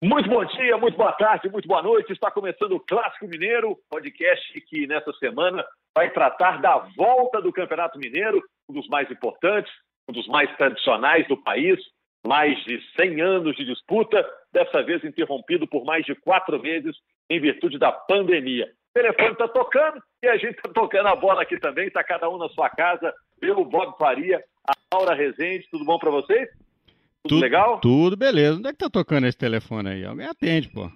Muito bom dia, muito boa tarde, muito boa noite. Está começando o Clássico Mineiro, podcast que nessa semana vai tratar da volta do Campeonato Mineiro, um dos mais importantes, um dos mais tradicionais do país, mais de 100 anos de disputa, dessa vez interrompido por mais de quatro vezes em virtude da pandemia. O telefone está tocando e a gente está tocando a bola aqui também, está cada um na sua casa. Eu, Bob Faria, a Laura Rezende, tudo bom para vocês? Tudo, legal? Tudo beleza. Onde é que tá tocando esse telefone aí? Alguém atende, pô.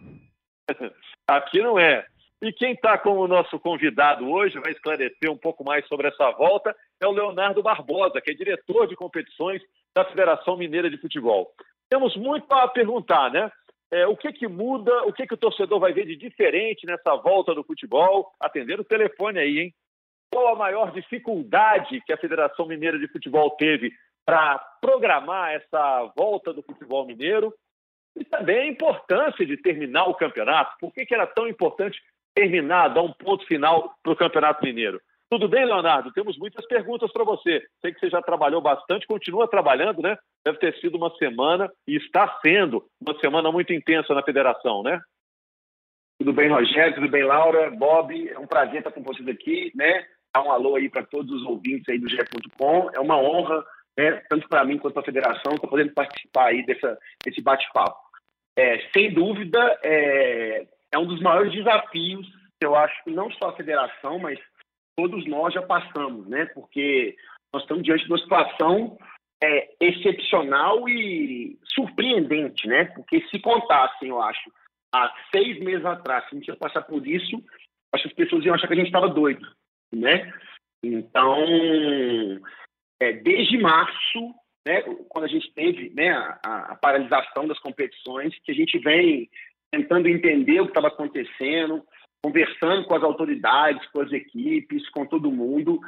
Aqui não é. E quem está com o nosso convidado hoje, vai esclarecer um pouco mais sobre essa volta, é o Leonardo Barbosa, que é diretor de competições da Federação Mineira de Futebol. Temos muito para perguntar, né? É, o que, que muda, o que, que o torcedor vai ver de diferente nessa volta do futebol? Atender o telefone aí, hein? Qual a maior dificuldade que a Federação Mineira de Futebol teve para programar essa volta do futebol mineiro e também a importância de terminar o campeonato. Por que, que era tão importante terminar, dar um ponto final para o Campeonato Mineiro? Tudo bem, Leonardo? Temos muitas perguntas para você. Sei que você já trabalhou bastante, continua trabalhando, né? Deve ter sido uma semana e está sendo uma semana muito intensa na federação, né? Tudo bem, Rogério? Tudo bem, Laura? Bob? É um prazer estar com vocês aqui, né? Dar um alô aí para todos os ouvintes aí do GE.com. É uma honra né, tanto para mim quanto para a federação, estou podendo participar aí dessa, desse bate-papo. É, sem dúvida, é, é um dos maiores desafios que eu acho que não só a federação, mas todos nós já passamos, né? Porque nós estamos diante de uma situação é, excepcional e surpreendente, né? Porque se contassem, eu acho, há seis meses atrás, se a gente ia passar por isso, acho que as pessoas iam achar que a gente estava doido, né? Então, é, desde março, né, quando a gente teve né, a, a, paralisação das competições, que a gente vem tentando entender o que estava acontecendo, conversando com as autoridades, com as equipes, com todo mundo,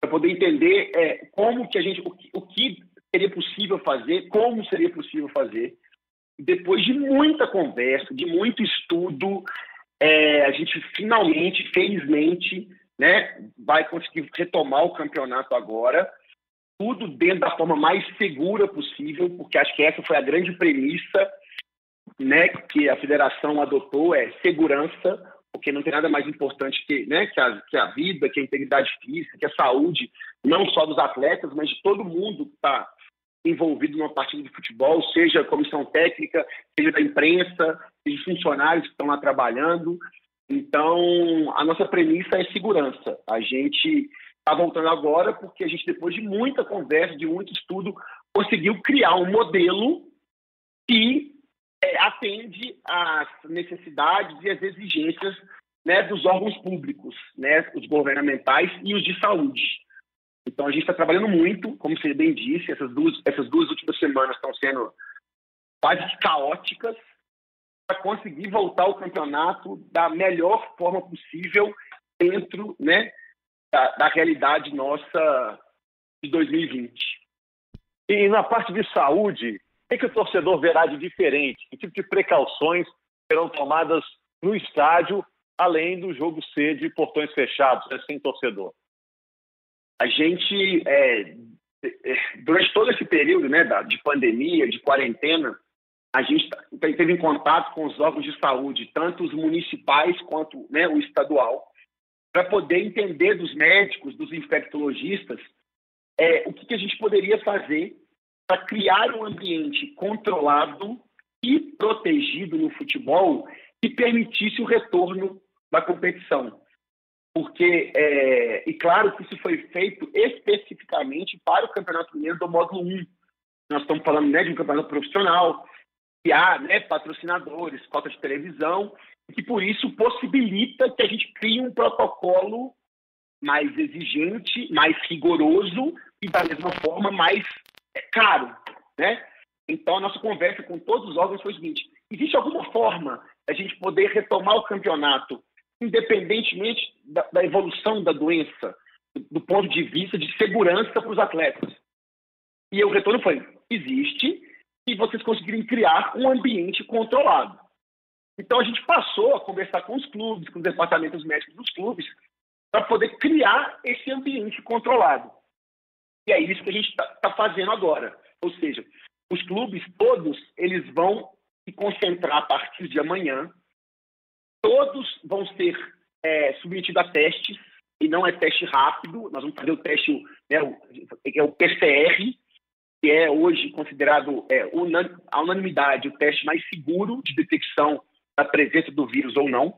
para poder entender é, como que a gente, o que, o que seria possível fazer, como seria possível fazer. Depois de muita conversa, de muito estudo, é, a gente finalmente, felizmente, né, vai conseguir retomar o campeonato agora tudo dentro da forma mais segura possível, porque acho que essa foi a grande premissa né, que a federação adotou, é segurança, porque não tem nada mais importante que, né, que, a, que a vida, que a integridade física, que a saúde, não só dos atletas, mas de todo mundo que está envolvido numa partida de futebol, seja comissão técnica, seja da imprensa, seja funcionários que estão lá trabalhando. Então, a nossa premissa é segurança. A gente está voltando agora porque a gente, depois de muita conversa, de muito estudo, conseguiu criar um modelo que é, atende às necessidades e às exigências né, dos órgãos públicos, né, os governamentais e os de saúde. Então a gente está trabalhando muito, como você bem disse, essas duas, essas duas últimas semanas estão sendo quase caóticas para conseguir voltar ao campeonato da melhor forma possível dentro né, da, da realidade nossa de 2020. E na parte de saúde, o que, que o torcedor verá de diferente? Que tipo de precauções serão tomadas no estádio, além do jogo ser de portões fechados, né, sem torcedor? A gente, é, é durante todo esse período né, de pandemia, de quarentena, a gente teve em contato com os órgãos de saúde, tanto os municipais quanto né, o estadual, para poder entender dos médicos, dos infectologistas, é, o que, que a gente poderia fazer para criar um ambiente controlado e protegido no futebol que permitisse o retorno da competição. Porque, é, e claro que isso foi feito especificamente para o Campeonato Mineiro do módulo 1. Nós estamos falando né, de um campeonato profissional, há né, patrocinadores, cota de televisão, que por isso possibilita que a gente crie um protocolo mais exigente, mais rigoroso e da mesma forma mais é, caro, né? Então a nossa conversa com todos os órgãos foi o seguinte: existe alguma forma a gente poder retomar o campeonato, independentemente da, da evolução da doença, do, do ponto de vista de segurança para os atletas? E o retorno foi: existe, e vocês conseguirem criar um ambiente controlado. Então a gente passou a conversar com os clubes, com os departamentos médicos dos clubes, para poder criar esse ambiente controlado. E é isso que a gente está tá fazendo agora. Ou seja, os clubes todos eles vão se concentrar a partir de amanhã. Todos vão ser é, submetidos a testes, e não é teste rápido, nós vamos fazer o teste, né, o, é o PCR, que é hoje considerado é, unan, a unanimidade o teste mais seguro de detecção da presença do vírus ou não.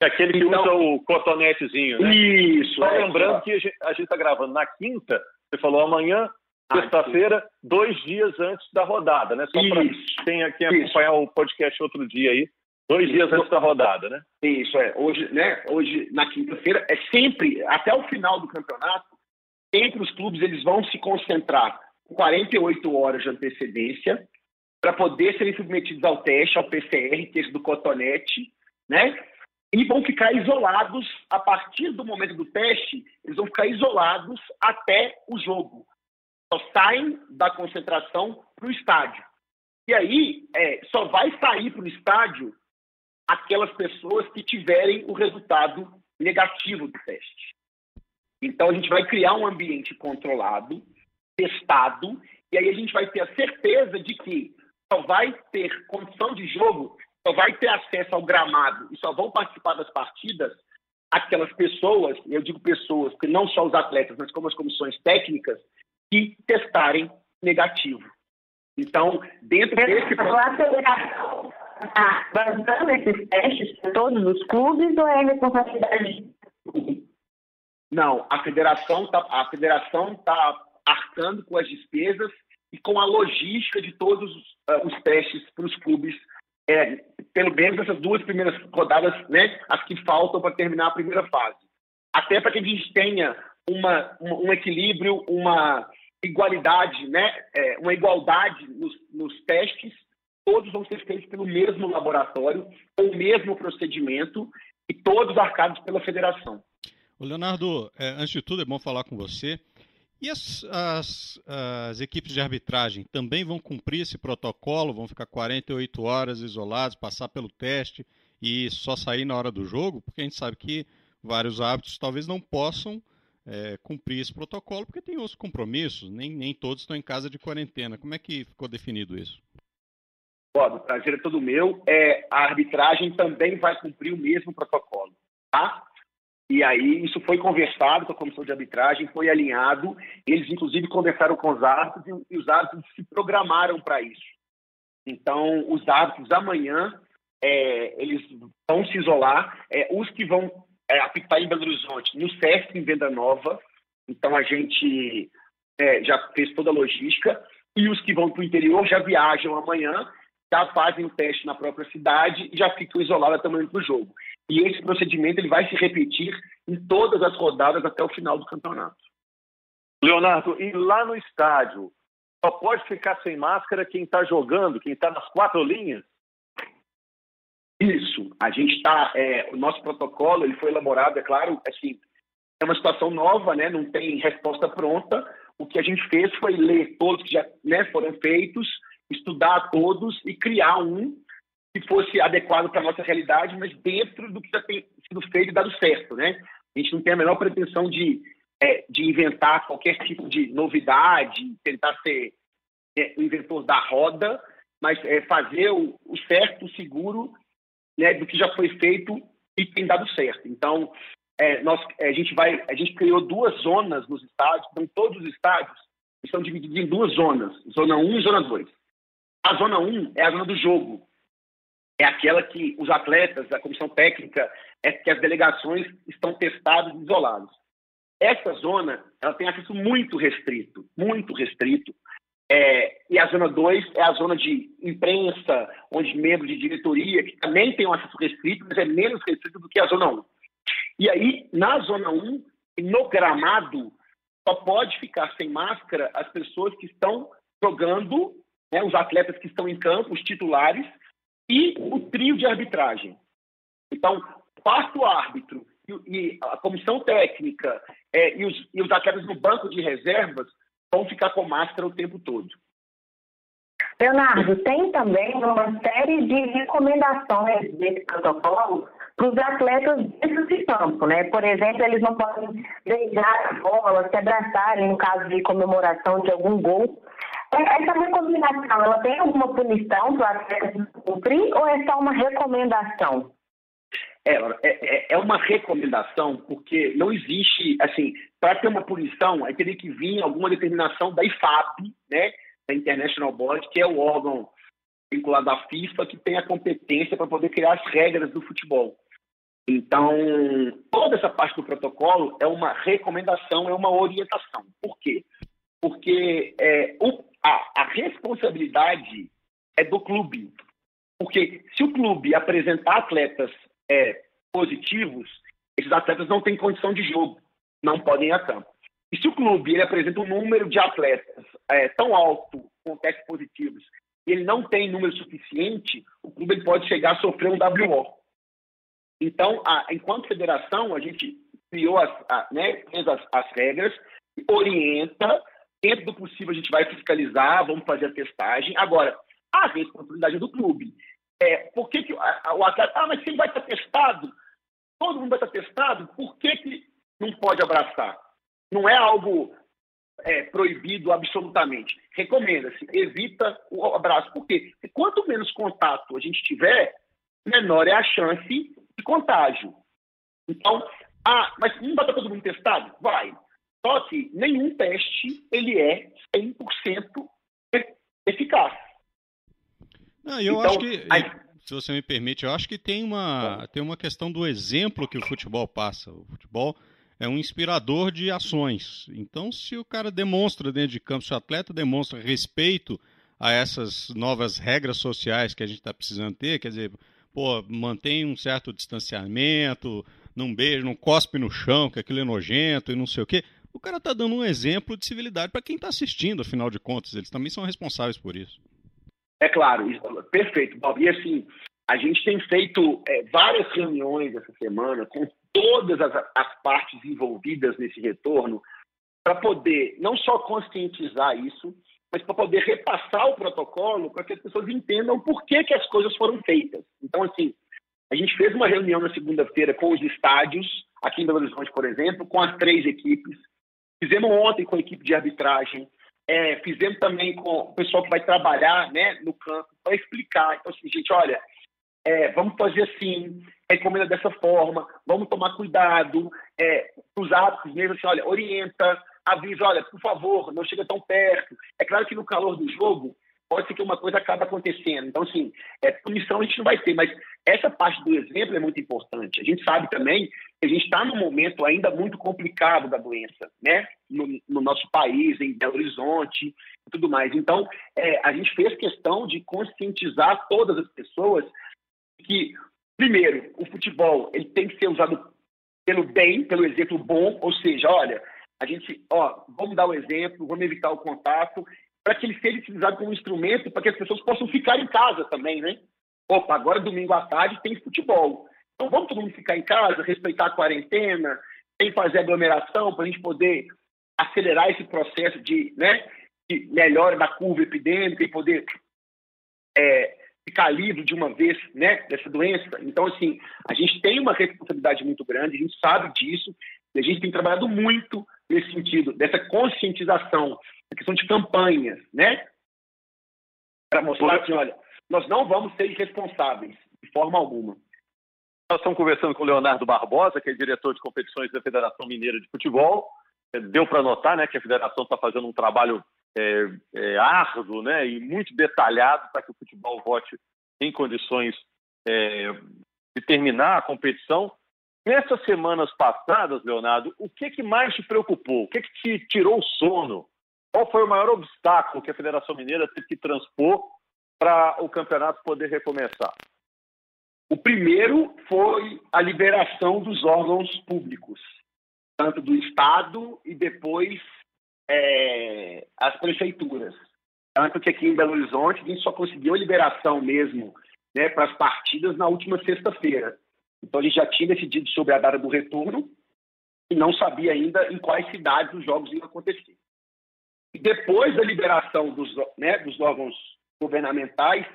É aquele que então, usa o cotonetezinho, né? Isso. Só é, lembrando que a gente está gravando na quinta, você falou amanhã, ah, sexta-feira, dois dias antes da rodada, né? Só para quem, quem acompanhar o podcast outro dia aí, dois dias antes da rodada, né? Isso, é. Hoje, né? Hoje, na quinta-feira, é sempre, até o final do campeonato, sempre os clubes eles vão se concentrar com 48 horas de antecedência para poder serem submetidos ao teste, ao PCR, teste do cotonete, né? e vão ficar isolados a partir do momento do teste, eles vão ficar isolados até o jogo. Só saem da concentração para o estádio. E aí é, só vai sair para o estádio aquelas pessoas que tiverem o resultado negativo do teste. Então a gente vai criar um ambiente controlado, testado, e aí a gente vai ter a certeza de que só vai ter condição de jogo só vai ter acesso ao gramado e só vão participar das partidas aquelas pessoas, eu digo pessoas, porque não só os atletas, mas como as comissões técnicas, que testarem negativo. Então, dentro desse processo. Está esses testes para todos os clubes ou é responsabilidade? Não, a federação está a federação tá arcando com as despesas e com a logística de todos os, uh, os testes para os clubes é, pelo menos essas duas primeiras rodadas, né, as que faltam para terminar a primeira fase. Até para que a gente tenha uma, um equilíbrio, uma igualdade, né, é, uma igualdade nos, nos testes, todos vão ser feitos pelo mesmo laboratório, com o mesmo procedimento e todos arcados pela federação. O Leonardo, é, antes de tudo, é bom falar com você. E as, as, as, equipes de arbitragem também vão cumprir esse protocolo? Vão ficar 48 horas isolados, passar pelo teste e só sair na hora do jogo? Porque a gente sabe que vários árbitros talvez não possam é, cumprir esse protocolo porque tem outros compromissos, nem, nem todos estão em casa de quarentena. Como é que ficou definido isso? Bob, o prazer é todo meu. É, a arbitragem também vai cumprir o mesmo protocolo, tá? E aí isso foi conversado com a comissão de arbitragem, foi alinhado. Eles, inclusive, conversaram com os árbitros e, os árbitros se programaram para isso. Então, os árbitros amanhã, é, eles vão se isolar. É, os que vão é, apitar em Belo Horizonte, no SESC em Venda Nova. Então, a gente é, já fez toda a logística. E os que vão para o interior já viajam amanhã já fazem o teste na própria cidade e já ficam isolados também para o jogo. E esse procedimento ele vai se repetir em todas as rodadas até o final do campeonato. Leonardo, e lá no estádio, só pode ficar sem máscara quem está jogando, quem está nas quatro linhas? Isso. A gente está. É, o nosso protocolo ele foi elaborado, é claro, assim, é uma situação nova, né? Não tem resposta pronta. O que a gente fez foi ler todos que já né, foram feitos, estudar todos e criar um que fosse adequado para a nossa realidade, mas dentro do que já tem sido feito e dado certo, né? A gente não tem a menor pretensão de, é, de inventar qualquer tipo de novidade, tentar ser é, o inventor da roda, mas é, fazer o, o certo, o seguro, né, do que já foi feito e tem dado certo. Então, é, nós, a gente vai, a gente criou duas zonas nos estádios, então todos os estádios estão divididos em duas zonas, zona 1 e zona 2. A zona 1 é a zona do jogo. É aquela que os atletas, a comissão técnica, é que as delegações estão testados e isolados. Essa zona ela tem acesso muito restrito, muito restrito. É, e a zona 2 é a zona de imprensa, onde membros de diretoria, que também tem um acesso restrito, mas é menos restrito do que a zona 1. E aí, na zona 1, no gramado, só pode ficar sem máscara as pessoas que estão jogando né, os atletas que estão em campo, os titulares, e o trio de arbitragem. Então, quarto árbitro e, e a comissão técnica é, e, os, e os atletas no banco de reservas vão ficar com máscara o tempo todo. Leonardo, tem também uma série de recomendações desse protocolo para os atletas dentro de campo, né? Por exemplo, eles não podem beijar a bola, se abraçarem no caso de comemoração de algum gol essa recomendação, ela tem alguma punição para o atleta cumprir ou é só uma recomendação? É, é, é uma recomendação, porque não existe, assim, para ter uma punição, aí teria que vir alguma determinação da IFAB, né, da International Board, que é o órgão vinculado à FIFA, que tem a competência para poder criar as regras do futebol. Então, toda essa parte do protocolo é uma recomendação, é uma orientação. Por quê? Porque é, o, a, a responsabilidade é do clube. Porque se o clube apresentar atletas é, positivos, esses atletas não têm condição de jogo, não podem ir a campo. E se o clube ele apresenta um número de atletas é, tão alto com testes positivos e ele não tem número suficiente, o clube ele pode chegar a sofrer um WO. Então, a, enquanto federação, a gente criou as, a, né, fez as, as regras, orienta, dentro do possível a gente vai fiscalizar, vamos fazer a testagem. Agora, a responsabilidade do clube. É, por que, que o atleta. Ah, mas ele vai estar testado, todo mundo vai estar testado, por que, que não pode abraçar? Não é algo é, proibido absolutamente. Recomenda-se, evita o abraço. Por quê? Porque quanto menos contato a gente tiver, menor é a chance de contágio. Então, ah, mas não vai estar todo mundo testado? Vai. Só que nenhum teste ele é 100% eficaz. Não, eu então, acho que, aí... se você me permite, eu acho que tem uma, tem uma questão do exemplo que o futebol passa. O futebol é um inspirador de ações. Então, se o cara demonstra dentro de campo, se o atleta demonstra respeito a essas novas regras sociais que a gente está precisando ter, quer dizer, pô, mantém um certo distanciamento, não beija, não cospe no chão, que aquilo é nojento e não sei o quê. O cara está dando um exemplo de civilidade para quem está assistindo, afinal de contas, eles também são responsáveis por isso. É claro, perfeito, Bob. E assim, a gente tem feito é, várias reuniões essa semana com todas as, as partes envolvidas nesse retorno para poder não só conscientizar isso, mas para poder repassar o protocolo para que as pessoas entendam por que, que as coisas foram feitas. Então, assim, a gente fez uma reunião na segunda-feira com os estádios, aqui em Belo Horizonte, por exemplo, com as três equipes. Fizemos ontem com a equipe de arbitragem. É, fizemos também com o pessoal que vai trabalhar né, no campo para explicar. Então, assim, gente, olha, é, vamos fazer assim, recomenda dessa forma, vamos tomar cuidado, é, os atos mesmo, assim, olha, orienta, avisa, olha, por favor, não chega tão perto. É claro que no calor do jogo, pode ser que uma coisa acabe acontecendo. Então, assim, é, punição a gente não vai ter, mas essa parte do exemplo é muito importante. A gente sabe também que a gente está num momento ainda muito complicado da doença, né? No, no nosso país, em Belo Horizonte e tudo mais. Então, é, a gente fez questão de conscientizar todas as pessoas que, primeiro, o futebol ele tem que ser usado pelo bem, pelo exemplo bom, ou seja, olha, a gente, ó, vamos dar o exemplo, vamos evitar o contato para que ele seja utilizado como instrumento para que as pessoas possam ficar em casa também, né? Opa, agora domingo à tarde tem futebol. Então vamos todo mundo ficar em casa, respeitar a quarentena, sem fazer aglomeração para a gente poder acelerar esse processo de, né, de melhora da curva epidêmica e poder é, ficar livre de uma vez né, dessa doença. Então, assim, a gente tem uma responsabilidade muito grande, a gente sabe disso, e a gente tem trabalhado muito nesse sentido, dessa conscientização a questão de campanhas, né? Para mostrar que, olha, nós não vamos ser irresponsáveis, de forma alguma. Nós estamos conversando com o Leonardo Barbosa, que é diretor de competições da Federação Mineira de Futebol. É, deu para notar né, que a federação está fazendo um trabalho é, é, árduo né, e muito detalhado para que o futebol vote em condições é, de terminar a competição. Nessas semanas passadas, Leonardo, o que, que mais te preocupou? O que, que te tirou o sono qual foi o maior obstáculo que a Federação Mineira teve que transpor para o campeonato poder recomeçar? O primeiro foi a liberação dos órgãos públicos, tanto do Estado e depois é, as prefeituras. Tanto que aqui em Belo Horizonte a gente só conseguiu a liberação mesmo né, para as partidas na última sexta-feira. Então a gente já tinha decidido sobre a data do retorno e não sabia ainda em quais cidades os jogos iam acontecer. Depois da liberação dos, né, dos órgãos governamentais,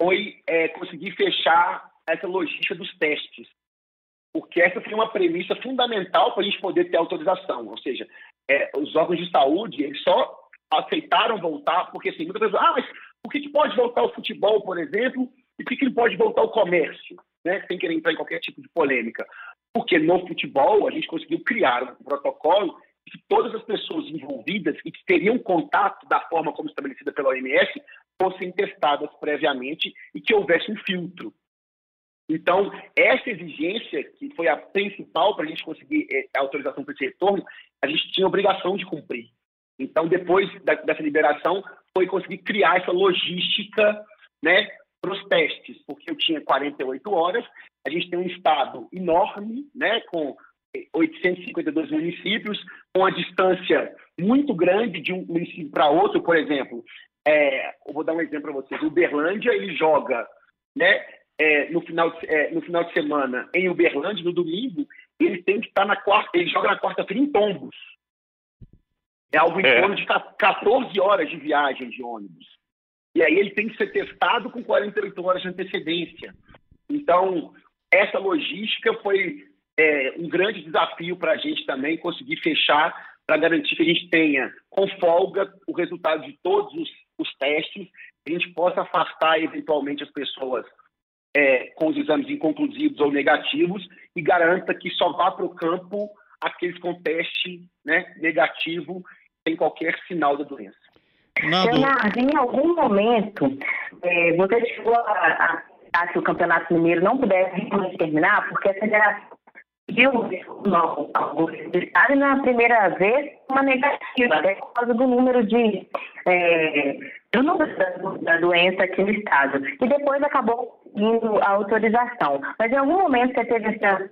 foi é, conseguir fechar essa logística dos testes. Porque essa foi uma premissa fundamental para a gente poder ter autorização. Ou seja, é, os órgãos de saúde eles só aceitaram voltar, porque assim, muitas vezes, ah, mas por que, que pode voltar o futebol, por exemplo, e por que, que pode voltar o comércio, né? Sem querer entrar em qualquer tipo de polêmica. Porque no futebol a gente conseguiu criar um protocolo que todas as pessoas envolvidas e que teriam contato da forma como estabelecida pela OMS fossem testadas previamente e que houvesse um filtro. Então, essa exigência, que foi a principal para a gente conseguir eh, a autorização para esse retorno, a gente tinha obrigação de cumprir. Então, depois da, dessa liberação, foi conseguir criar essa logística né, para os testes, porque eu tinha 48 horas, a gente tem um estado enorme, né, com 852 municípios, com a distância muito grande de um município para outro, por exemplo. É, eu vou dar um exemplo para vocês. Uberlândia, ele joga né, é, no, final de, é, no final de semana em Uberlândia, no domingo, ele tem que estar na quarta, ele joga na quarta-feira em Tombos. É algo em é. torno de 14 horas de viagem de ônibus. E aí ele tem que ser testado com 48 horas de antecedência. Então, essa logística foi é, um grande desafio para a gente também conseguir fechar para garantir que a gente tenha com folga o resultado de todos os, os testes, que a gente possa afastar eventualmente as pessoas é, com os exames inconclusivos ou negativos e garanta que só vá para o campo aqueles com teste né, negativo sem qualquer sinal da doença. Leonardo, em algum momento, é, você chegou a, a, que o Campeonato Mineiro não pudesse terminar, porque a federação viu o resultado na primeira vez uma negativa, até por causa do número de é, do número da, da, doença aqui no estado. E depois acabou indo a autorização. Mas em algum momento você teve essa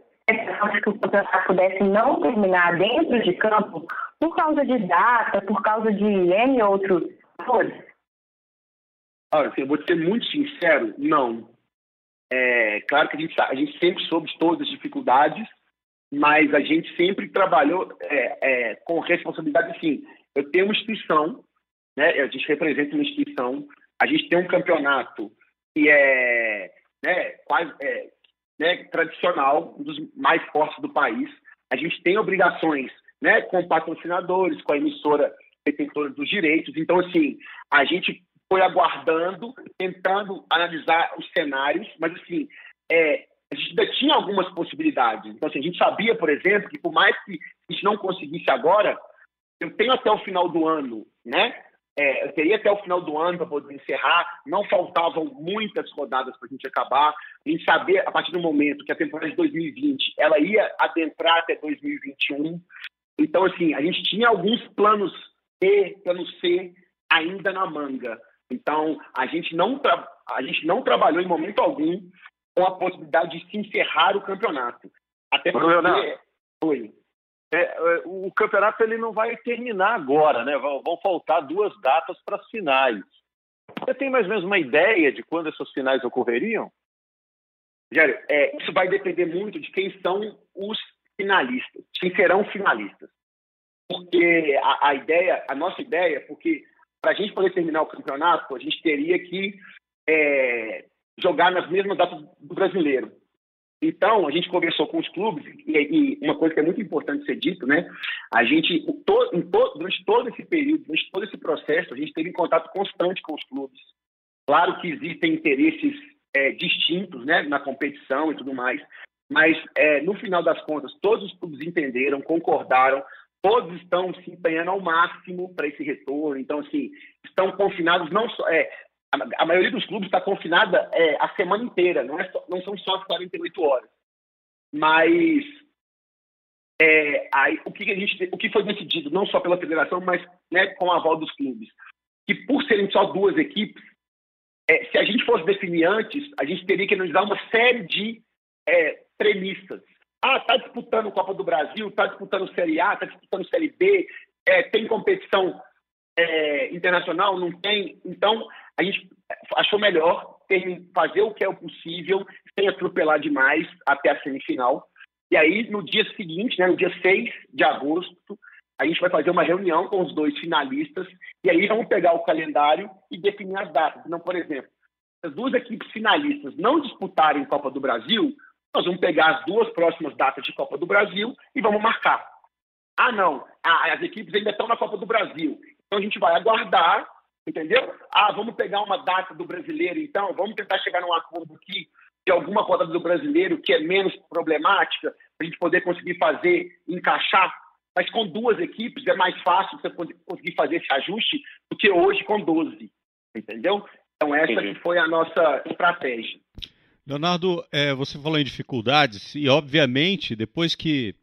de que o campeonato pudesse não terminar dentro de campo por causa de data, por causa de N outros fatores? Olha, assim, eu vou ser muito sincero, não. É, claro que a gente, a gente sempre soube todas as dificuldades, mas a gente sempre trabalhou é, é, com responsabilidade, sim. Eu tenho uma instituição, né, a gente representa uma instituição, a gente tem um campeonato que é, né, quase, é, né, tradicional, um dos mais fortes do país. A gente tem obrigações né, com patrocinadores, com a emissora detentora dos direitos. Então, assim, a gente foi aguardando, tentando analisar os cenários, mas, assim, é, a gente ainda tinha algumas possibilidades. Então, assim, a gente sabia, por exemplo, que por mais que a gente não conseguisse agora, eu tenho até o final do ano, né? É, eu teria até o final do ano para poder encerrar. Não faltavam muitas rodadas para a gente acabar. Gente saber, a partir do momento que a temporada de 2020 ela ia adentrar até 2021. Então, assim, a gente tinha alguns planos B, plano C ainda na manga. Então, a gente não, a gente não trabalhou em momento algum com a possibilidade de se encerrar o campeonato. Até porque... Leonardo, Foi. É, é, o campeonato ele não vai terminar agora, né? Vão, vão faltar duas datas para as finais. Você tem mais ou menos uma ideia de quando essas finais ocorreriam? Rogério, é, isso vai depender muito de quem são os finalistas, quem serão finalistas. Porque a, a ideia, a nossa ideia, porque para a gente poder terminar o campeonato, a gente teria que é, jogar nas mesmas datas do brasileiro. Então, a gente conversou com os clubes, e, e, uma coisa que é muito importante ser dito, né? A gente, to, to, durante todo esse período, durante todo esse processo, a gente teve em contato constante com os clubes. Claro que existem interesses é, distintos né, na competição e tudo mais, mas é, no final das contas, todos os clubes entenderam, concordaram, todos estão se empenhando ao máximo para esse retorno. Então, assim, estão confinados não só. É, a, maioria dos clubes está confinada é, a semana inteira, não, é só, não são só as 48 horas. Mas é, aí, o, que a gente, o que foi decidido, não só pela federação, mas né, com a aval dos clubes, que por serem só duas equipes, é, se a gente fosse definir antes, a gente teria que analisar uma série de é, premissas. Ah, está disputando Copa do Brasil, está disputando Série A, está disputando Série B, é, tem competição é, internacional, não tem. Então, a gente achou melhor ter, fazer o que é o possível, sem atropelar demais até a semifinal. E aí, no dia seguinte, né, no dia 6 de agosto, a gente vai fazer uma reunião com os dois finalistas e aí vamos pegar o calendário e definir as datas. Então, por exemplo, as duas equipes finalistas não disputarem Copa do Brasil, nós vamos pegar as duas próximas datas de Copa do Brasil e vamos marcar. Ah, não, as equipes ainda estão na Copa do Brasil Então a gente vai aguardar, entendeu? Ah, vamos pegar uma data do brasileiro, então, vamos tentar chegar num acordo aqui de alguma rodada do brasileiro que é menos problemática, para a gente poder conseguir fazer, encaixar. Mas com duas equipes é mais fácil você conseguir fazer esse ajuste do que hoje com 12, entendeu? Então essa que foi a nossa estratégia. Leonardo, é, você falou em dificuldades e obviamente depois que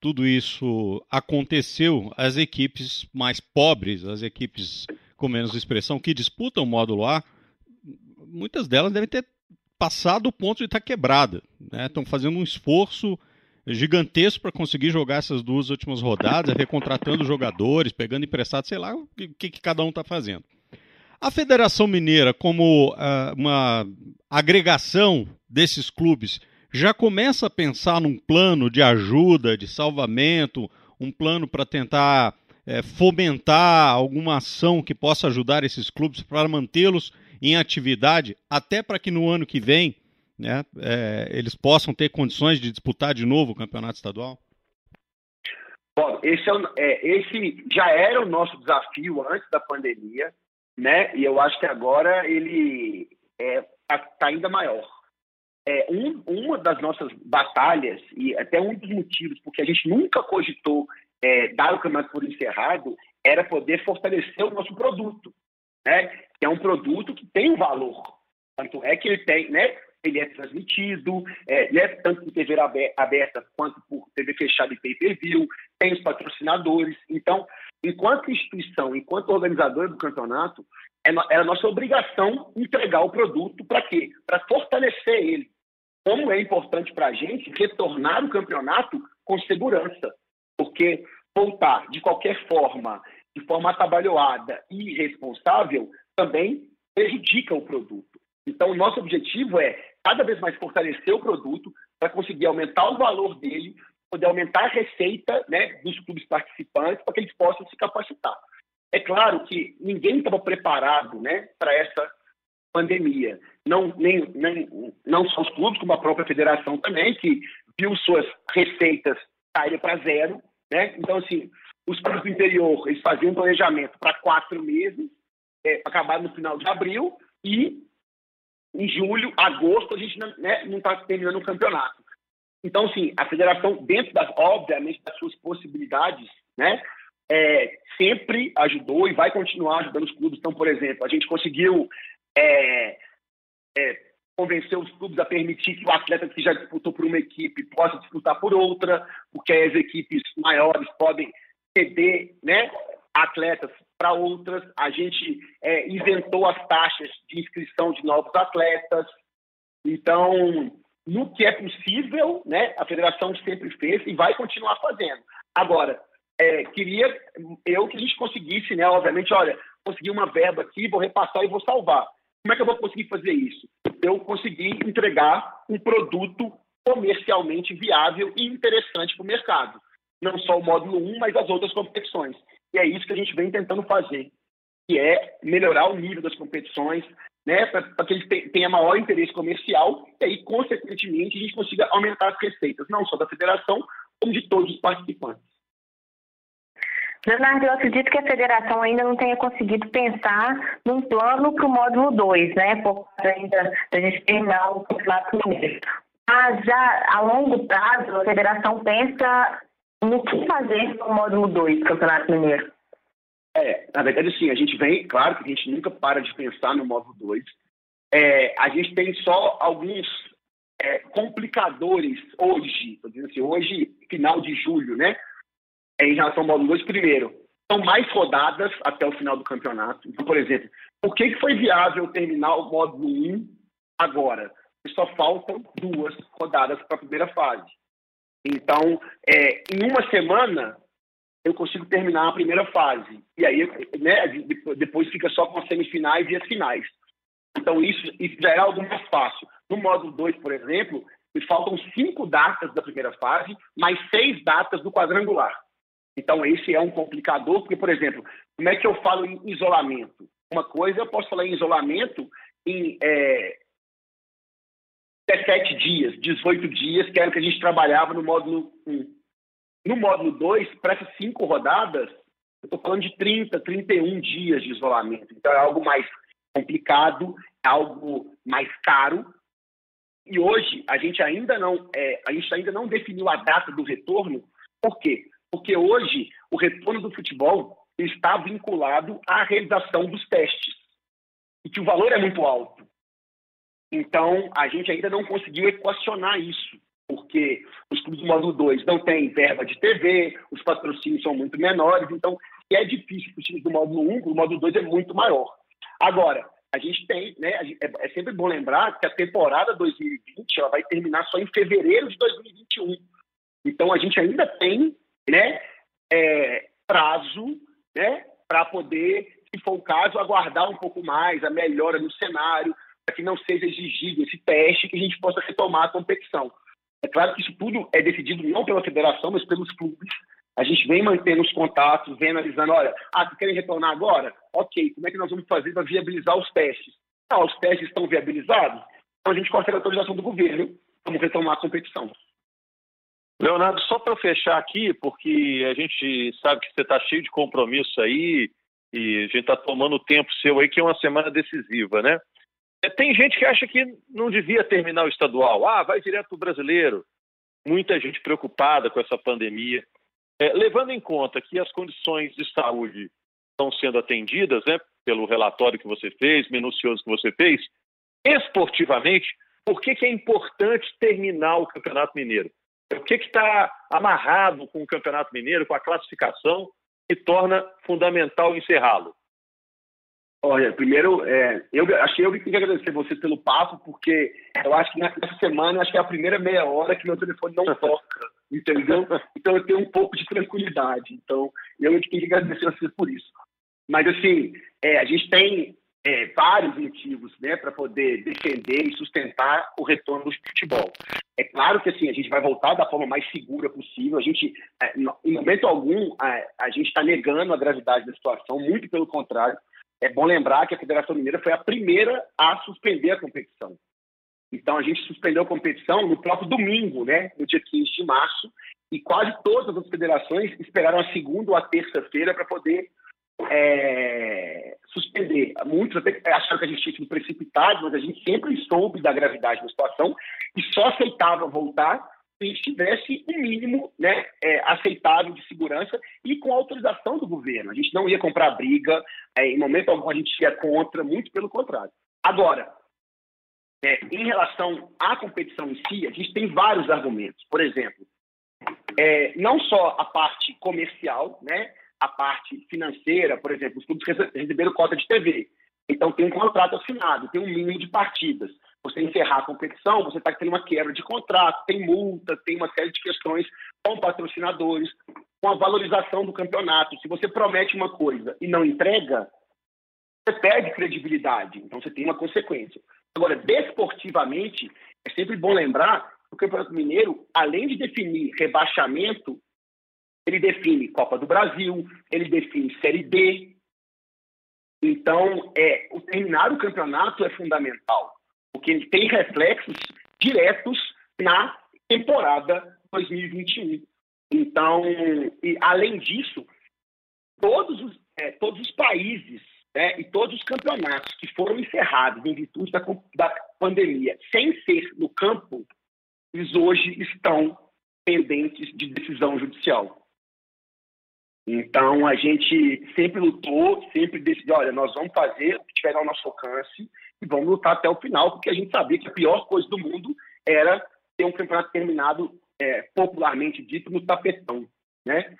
tudo isso aconteceu, as equipes mais pobres, as equipes com menos expressão que disputam o módulo A, muitas delas devem ter passado o ponto de estar quebrada. Né? Estão fazendo um esforço gigantesco para conseguir jogar essas duas últimas rodadas, recontratando jogadores, pegando emprestado, sei lá o que, que cada um está fazendo. A Federação Mineira, como uh, uma agregação desses clubes, já começa a pensar num plano de ajuda, de salvamento, um plano para tentar é, fomentar alguma ação que possa ajudar esses clubes para mantê-los em atividade, até para que no ano que vem né, é, eles possam ter condições de disputar de novo o campeonato estadual? Bom, esse, é, é, esse já era o nosso desafio antes da pandemia, né? E eu acho que agora ele está é, tá, tá ainda maior. É, um, uma das nossas batalhas, e até um dos motivos porque a gente nunca cogitou é, dar o campeonato por encerrado, era poder fortalecer o nosso produto, né? Que é um produto que tem um valor. Tanto é que ele tem, né? Ele é transmitido, é, né, tanto por TV aberta quanto por TV fechada e pay-per-view, tem os patrocinadores. Então, enquanto instituição, enquanto organizador do campeonato, é, é a nossa obrigação entregar o produto para quê? Para fortalecer ele. Como é importante para a gente retornar o campeonato com segurança, porque voltar de qualquer forma, de forma atabalhoada e irresponsável, também prejudica o produto. Então, nosso objetivo é cada vez mais fortalecer o produto para conseguir aumentar o valor dele, poder aumentar a receita né, dos clubes participantes para que eles possam se capacitar. É claro que ninguém estava preparado né, para essa pandemia. Não, nem, nem, não só os clubes, como a própria federação também, que viu suas receitas caírem para zero. Né? Então, assim, os clubes do interior eles faziam planejamento para quatro meses, é, acabar no final de abril, e em julho, agosto, a gente não está né, tá terminando o campeonato. Então, sim, a federação, dentro das, obviamente, das suas possibilidades, né, é, sempre ajudou e vai continuar ajudando os clubes. Então, por exemplo, a gente conseguiu é, é, convencer os clubes a permitir que o atleta que já disputou por uma equipe possa disputar por outra, porque as equipes maiores podem ceder né, atletas para outras. A gente é, isentou as taxas de inscrição de novos atletas. Então, no que é possível, né, a federação sempre fez e vai continuar fazendo. Agora, é, queria eu que a gente conseguisse, né, obviamente, olha, consegui uma verba aqui, vou repassar e vou salvar. Como é que eu vou conseguir fazer isso? Eu consegui entregar um produto comercialmente viável e interessante para o mercado. Não só o módulo 1, mas as outras competições. E é isso que a gente vem tentando fazer, que é melhorar o nível das competições, né, para que ele tenha maior interesse comercial e aí, consequentemente, a gente consiga aumentar as receitas, não só da federação, como de todos os participantes. Leonardo, eu acredito que a federação ainda não tenha conseguido pensar num plano para o módulo 2, né? Por ainda da gente terminar o campeonato mineiro. Mas já a longo prazo, a federação pensa no que fazer com o módulo 2 do Campeonato Mineiro? É, na verdade, sim, a gente vem, claro que a gente nunca para de pensar no módulo 2. É, a gente tem só alguns é, complicadores hoje, assim, hoje, final de julho, né? É, em relação ao módulo 2, primeiro, são mais rodadas até o final do campeonato. Então, por exemplo, por que foi viável terminar o módulo 1 agora? Só faltam duas rodadas para a primeira fase. Então, é, em uma semana, eu consigo terminar a primeira fase. E aí, né, depois fica só com as semifinais e as finais. Então, isso, isso já é algo mais fácil. No módulo 2, por exemplo, me faltam cinco datas da primeira fase, mais seis datas do quadrangular. Então, esse é um complicador, porque, por exemplo, como é que eu falo em isolamento? Uma coisa, eu posso falar em isolamento em é, 17 dias, 18 dias, que era o que a gente trabalhava no módulo 1. No módulo 2, para essas cinco rodadas, eu estou falando de 30, 31 dias de isolamento. Então é algo mais complicado, é algo mais caro. E hoje a gente ainda não, é, a gente ainda não definiu a data do retorno. Por quê? Porque hoje o retorno do futebol está vinculado à realização dos testes e que o valor é muito alto. Então, a gente ainda não conseguiu equacionar isso, porque os clubes do módulo 2 não têm verba de TV, os patrocínios são muito menores, então é difícil para os times do módulo 1, um, o módulo 2 é muito maior. Agora, a gente tem, né, é, é sempre bom lembrar que a temporada 2020 ela vai terminar só em fevereiro de 2021. Então, a gente ainda tem né, é, prazo né, para poder, se for o caso, aguardar um pouco mais a melhora no cenário, para que não seja exigido esse teste que a gente possa retomar a competição. É claro que isso tudo é decidido não pela federação, mas pelos clubes. A gente vem mantendo os contatos, vem analisando, olha, ah, vocês querem retornar agora? Ok, como é que nós vamos fazer para viabilizar os testes? Ah, os testes estão viabilizados? Então a gente consegue a autorização do governo, vamos retomar a competição. Leonardo, só para fechar aqui, porque a gente sabe que você está cheio de compromisso aí e a gente está tomando o tempo seu aí, que é uma semana decisiva, né? É, tem gente que acha que não devia terminar o estadual. Ah, vai direto para o brasileiro. Muita gente preocupada com essa pandemia. É, levando em conta que as condições de saúde estão sendo atendidas, né, pelo relatório que você fez, minucioso que você fez, esportivamente, por que, que é importante terminar o Campeonato Mineiro? O que está amarrado com o Campeonato Mineiro, com a classificação, que torna fundamental encerrá-lo? Olha, primeiro, é, eu achei eu que tenho que agradecer você pelo papo, porque eu acho que nessa semana acho que é a primeira meia hora que meu telefone não toca, entendeu? Então eu tenho um pouco de tranquilidade. Então eu que tenho que agradecer a você por isso. Mas assim, é, a gente tem é, vários motivos né, para poder defender e sustentar o retorno do futebol. É claro que assim, a gente vai voltar da forma mais segura possível. A gente, é, em momento algum, a, a gente está negando a gravidade da situação, muito pelo contrário. É bom lembrar que a Federação Mineira foi a primeira a suspender a competição. Então, a gente suspendeu a competição no próprio domingo, né, no dia 15 de março, e quase todas as federações esperaram a segunda ou a terça-feira para poder é, suspender. Muitos até acharam que a gente tinha sido precipitado, mas a gente sempre soube da gravidade da situação e só aceitava voltar se tivesse um mínimo né, é, aceitável de segurança e com autorização do governo. A gente não ia comprar briga, é, em momento algum a gente ia contra, muito pelo contrário. Agora, é, em relação à competição em si, a gente tem vários argumentos. Por exemplo, é, não só a parte comercial, né, a parte financeira, por exemplo, os clubes receberam cota de TV. Então tem um contrato assinado, tem um mínimo de partidas você encerrar a competição, você está tendo uma quebra de contrato, tem multa, tem uma série de questões com patrocinadores, com a valorização do campeonato. Se você promete uma coisa e não entrega, você perde credibilidade, então você tem uma consequência. Agora, desportivamente, é sempre bom lembrar que o Campeonato Mineiro, além de definir rebaixamento, ele define Copa do Brasil, ele define Série D. Então, é, o terminar o campeonato é fundamental porque ele tem reflexos diretos na temporada 2021. Então, e, além disso, todos os, é, todos os países né, e todos os campeonatos que foram encerrados em virtude da, da pandemia, sem ser no campo, eles hoje estão pendentes de decisão judicial. Então, a gente sempre lutou, sempre decidiu, olha, nós vamos fazer o que tiver ao nosso alcance e vamos lutar até o final, porque a gente sabia que a pior coisa do mundo era ter um campeonato terminado, é, popularmente dito, no tapetão, né?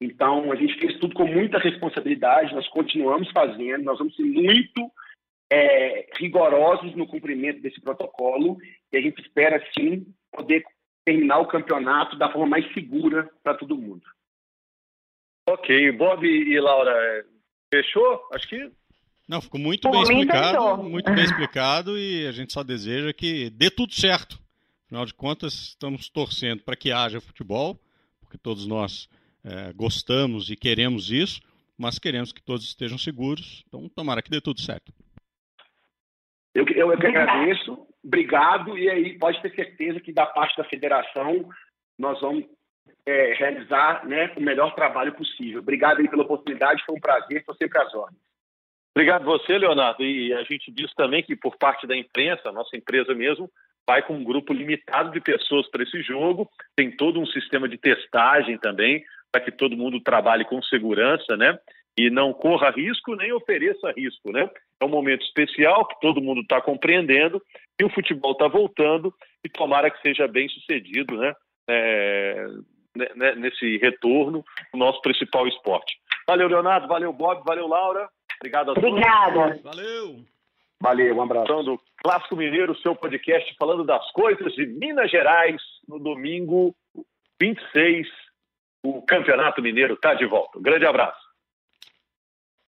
Então, a gente fez tudo com muita responsabilidade, nós continuamos fazendo, nós vamos ser muito é, rigorosos no cumprimento desse protocolo e a gente espera, sim, poder terminar o campeonato da forma mais segura para todo mundo. Ok, Bob e Laura, é, fechou? Acho que não, ficou muito bem explicado, muito bem explicado e a gente só deseja que dê tudo certo. Afinal de contas, estamos torcendo para que haja futebol, porque todos nós é, gostamos e queremos isso, mas queremos que todos estejam seguros. Então, tomara que dê tudo certo. Eu, eu, eu que agradeço, obrigado, e aí pode ter certeza que da parte da federação nós vamos é, realizar né, o melhor trabalho possível. Obrigado aí pela oportunidade, foi um prazer, estou sempre às ordens. Obrigado você, Leonardo. E a gente diz também que por parte da imprensa, nossa empresa mesmo, vai com um grupo limitado de pessoas para esse jogo, tem todo um sistema de testagem também, para que todo mundo trabalhe com segurança, né? E não corra risco nem ofereça risco, né? É um momento especial que todo mundo está compreendendo e o futebol está voltando e tomara que seja bem sucedido, né? É, né, né, nesse retorno, o nosso principal esporte. Valeu, Leonardo, valeu, Bob, valeu, Laura. Obrigado a todos. Obrigada. Valeu. Valeu, um abraço. Do Clássico Mineiro, seu podcast falando das coisas de Minas Gerais, no domingo 26, o Campeonato Mineiro está de volta. Um grande abraço.